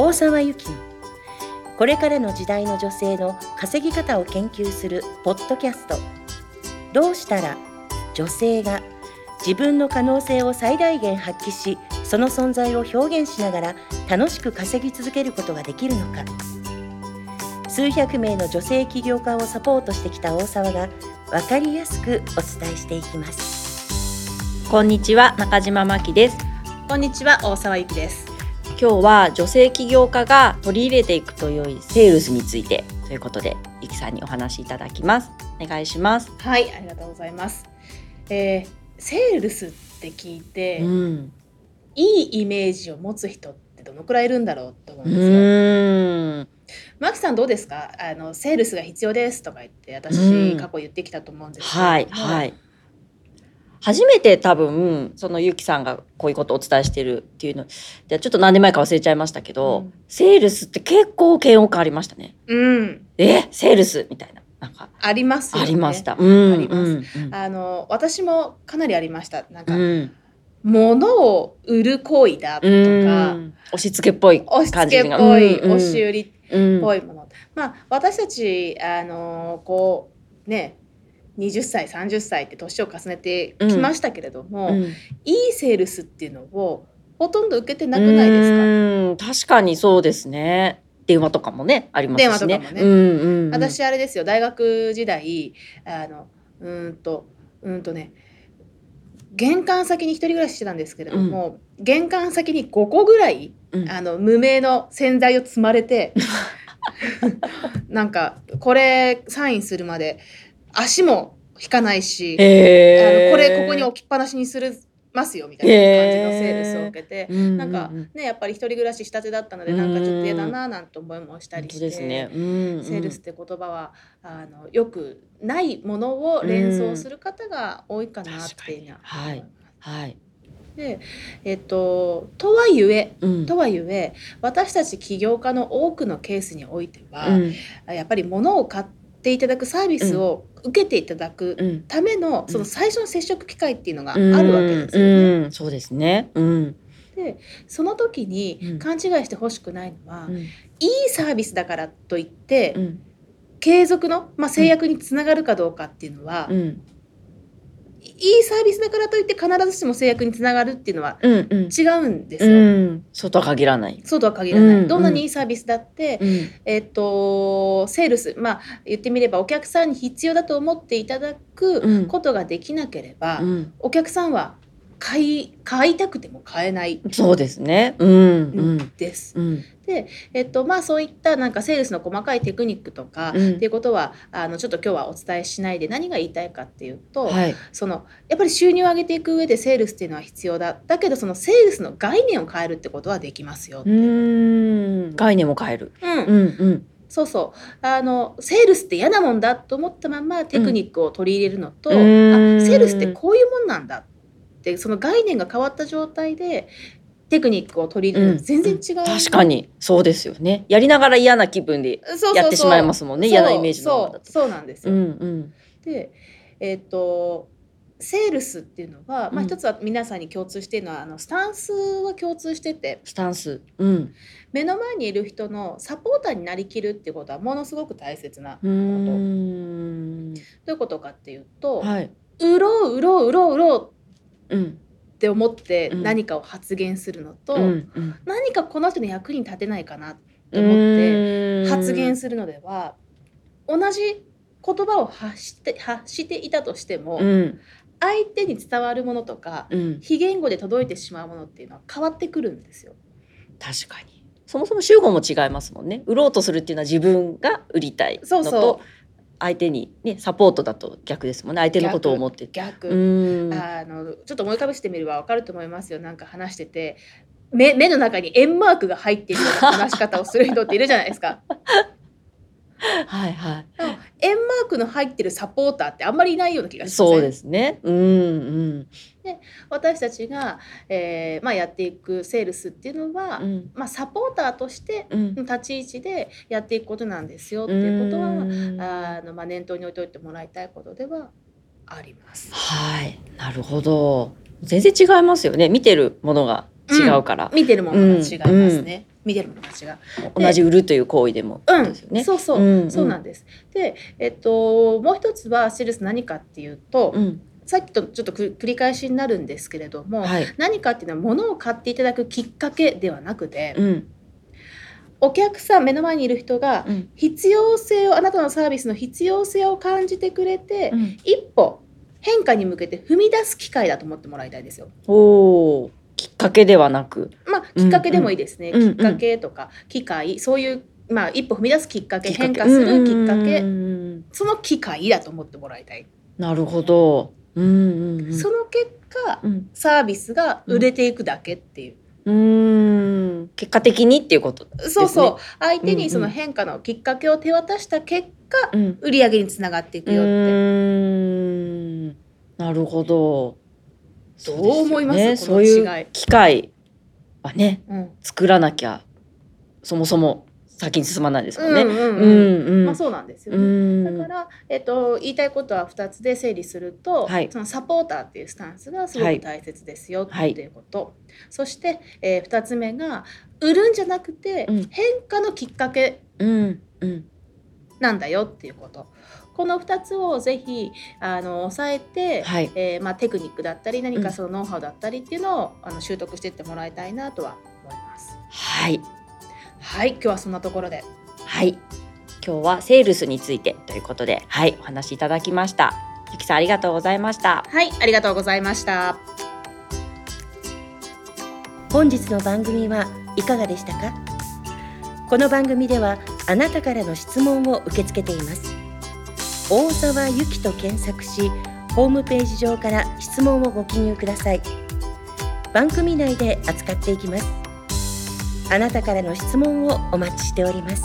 大沢由紀のこれからの時代の女性の稼ぎ方を研究するポッドキャスト。どうしたら女性が自分の可能性を最大限発揮しその存在を表現しながら楽しく稼ぎ続けることができるのか。数百名の女性起業家をサポートしてきた大沢が分かりやすくお伝えしていきます。こんにちは中島真希です。こんにちは大沢由紀です今日は女性起業家が取り入れていくと良いセールスについてということでゆきさんにお話しいただきます。お願いします。はいありがとうございます、えー、セールスって聞いて、うん。いいイメージを持つ人ってどのくらいいるんだろうと思ううんですよ。マキさんどうですか？あのセールスが必要ですとか言って私、うん。過去言ってきたと思うんですけれどもはい。はい初めて多分そのゆきさんがこういうことをお伝えしてるっていうのでちょっと何年前か忘れちゃいましたけど、うん。セールスって結構嫌悪感ありましたね。うん。えセールスみたいな。なんかありますよね。ありました、うんありますあの私もかなりありました。なんか、うん。物を売る行為だとか、うん。押し付けっぽい押し感じが。付けっぽい、押し売りっうんぽいもの、まあ私たちあのこうね20歳30歳って年を重ねてきましたけれども、うん。いいセールスっていうのをほとんど受けてなくないですか？うん確かにそうですね。電話とかもねありますしね。電話とかもね。うんうんうん、私あれですよ大学時代あのうーんとうーんとね玄関先に一人暮らししてたんですけれども、玄関先に5個ぐらいうん。あの無名の洗剤を積まれて なんかこれサインするまで足も引かないし、あへー。のこれここに置きっぱなしにするますよみたいな感じのセールスを受けて、うんなんかうん。ねやっぱり一人暮らししたてだったのでなんかちょっと嫌だななんて思いもしたりして、本当ですね、うんうん。セールスって言葉はあのよくないものを連想する方が多いかなっていうのはいます。はい、でえっととはいえうん。とはいえ私たち起業家の多くのケースにおいては、うん。やっぱり物を買っていただくサービスを受けていただくうん。ための、うん。その最初の接触機会っていうのがあうんるわけですよね。うん。そうですね。うん。でその時にうん。勘違いしてほしくないのは、うん。いいサービスだからといって、うん。継続の、まあ、制約につながるかどうかっていうのは、うんいいサービスだからといって必ずしも制約につながるっていうのはうんうん。違うんですうよ。ん。そうとは限らない。そうとは限らない、うんどんなにいいサービスだって、うん。えっとセールスまあ言ってみればお客さんに必要だと思っていただうくん。ことができなければ、うん。お客さんは買い買いたくても買えないそうですね。うんうんです。うんえっとまあそういったなんかセールスの細かいテクニックとか、うんっていうことはあのちょっと今日はお伝えしないで何が言いたいかっていうと、はい。そのやっぱり収入を上げていく上でセールスっていうのは必要だだけどそのセールスの概念を変えるってことはできますよう。ん概念も変える。うんうんうんそうそうあのセールスって嫌なもんだと思ったままテクニックを取り入れるのと、うんあうんセールスってこういうもんなんだってその概念が変わった状態でテクニックを取り入れるのと全然違う、確かにそうですよね。やりながら嫌な気分で。やってしまいますもんねそう嫌なイメージのままそうそうなんですうよ、んうんでえっ、とセールスっていうのは、まあ、うん一つは皆さんに共通しているのはあのスタンスは共通しててスタンス。うん。目の前にいる人のサポーターになりきるっていうことはものすごく大切なうーん。どういうことかっていうと、はい。売ろう売ろう売ろう売ろううん。って思ってうん何かを発言するのと、何かこの人の役に立てないかなって思って発言すするのでは同じ言葉を発して発していたとしても、うん相手に伝わるものとかうん。非言語で届いてしまうものっていうのは変わってくるんですよ。確かに。そもそも集合も違いますもんね。売ろうとするっていうのは自分が売りたいのとそうそう相手にねサポートだと逆ですもんね。相手のことを思ってて。逆。あのちょっと思い浮かべしてみれば分かると思いますよなんか話してて目目の中に円マークが入っているような話し方をする人っているじゃないですか。はいはい。円マークの入ってるサポーターってあんまりいないような気がしますそうですね。うんうん私たちが、えーまあ、やっていくセールスっていうのは、うんまあ、サポーターとしてうん。の立ち位置でやっていくことなんですよっていうことはうんあの、まあ、念頭に置いておいてもらいたいことではあります。はい。なるほど。全然違いますよね。見てるものが違うから。見てるものが違いますね。見てる友達が。同じ売るという行為でもうん、ですよね。そうそう、うんうんそうなんです。で、えっともう一つはセールス何かっていうと、うんさっきとちょっとく繰り返しになるんですけれども、はい。何かっていうのは物を買っていただくきっかけではなくて、うんお客さん目の前にいる人がうん必要性をあなたのサービスの必要性を感じてくれて、うん一歩変化に向けて踏み出す機会だと思ってもらいたいですよ。おおきっかけではなく。まあきっかけでもいいですね。うんうんきっかけとか機会そういうまあ一歩踏み出すきっかけ変化するきっかけ、その機会だと思ってもらいたい。なるほど。うんうんうん。その結果うんサービスが売れていくだけっていう。うーん結果的にっていうことですね。そうそう相手にその変化のきっかけを手渡した結果、うん。売り上げにつながっていくよって。うーんなるほど。どう思います？ね、このそういう機会はねうん。作らなきゃそもそも先に進まないですもんね。まあそうなんですようね。ん。だから、えっと、言いたいことは2つで整理すると、はい。そのサポーターっていうスタンスがすごく大切ですよってはいいうこと、そして、え2つ目が売るんじゃなくて、うん。変化のきっかけ。うん。うんなんだよっていうことこの2つをぜひあの押さえて、はいえーまあ、テクニックだったり何うんかそのノウハウだったりっていうのを、あの習得していってもらいたいなとは思います。はいはい今日はそんなところではい今日はセールスについてということではいお話しいただきました。ゆきさんありがとうございました。はいありがとうございました。本日の番組はいかがでしたか？この番組ではあなたからの質問を受け付けています。大沢ゆきと検索しホームページ上から質問をご記入ください。番組内で扱っていきます。あなたからの質問をお待ちしております。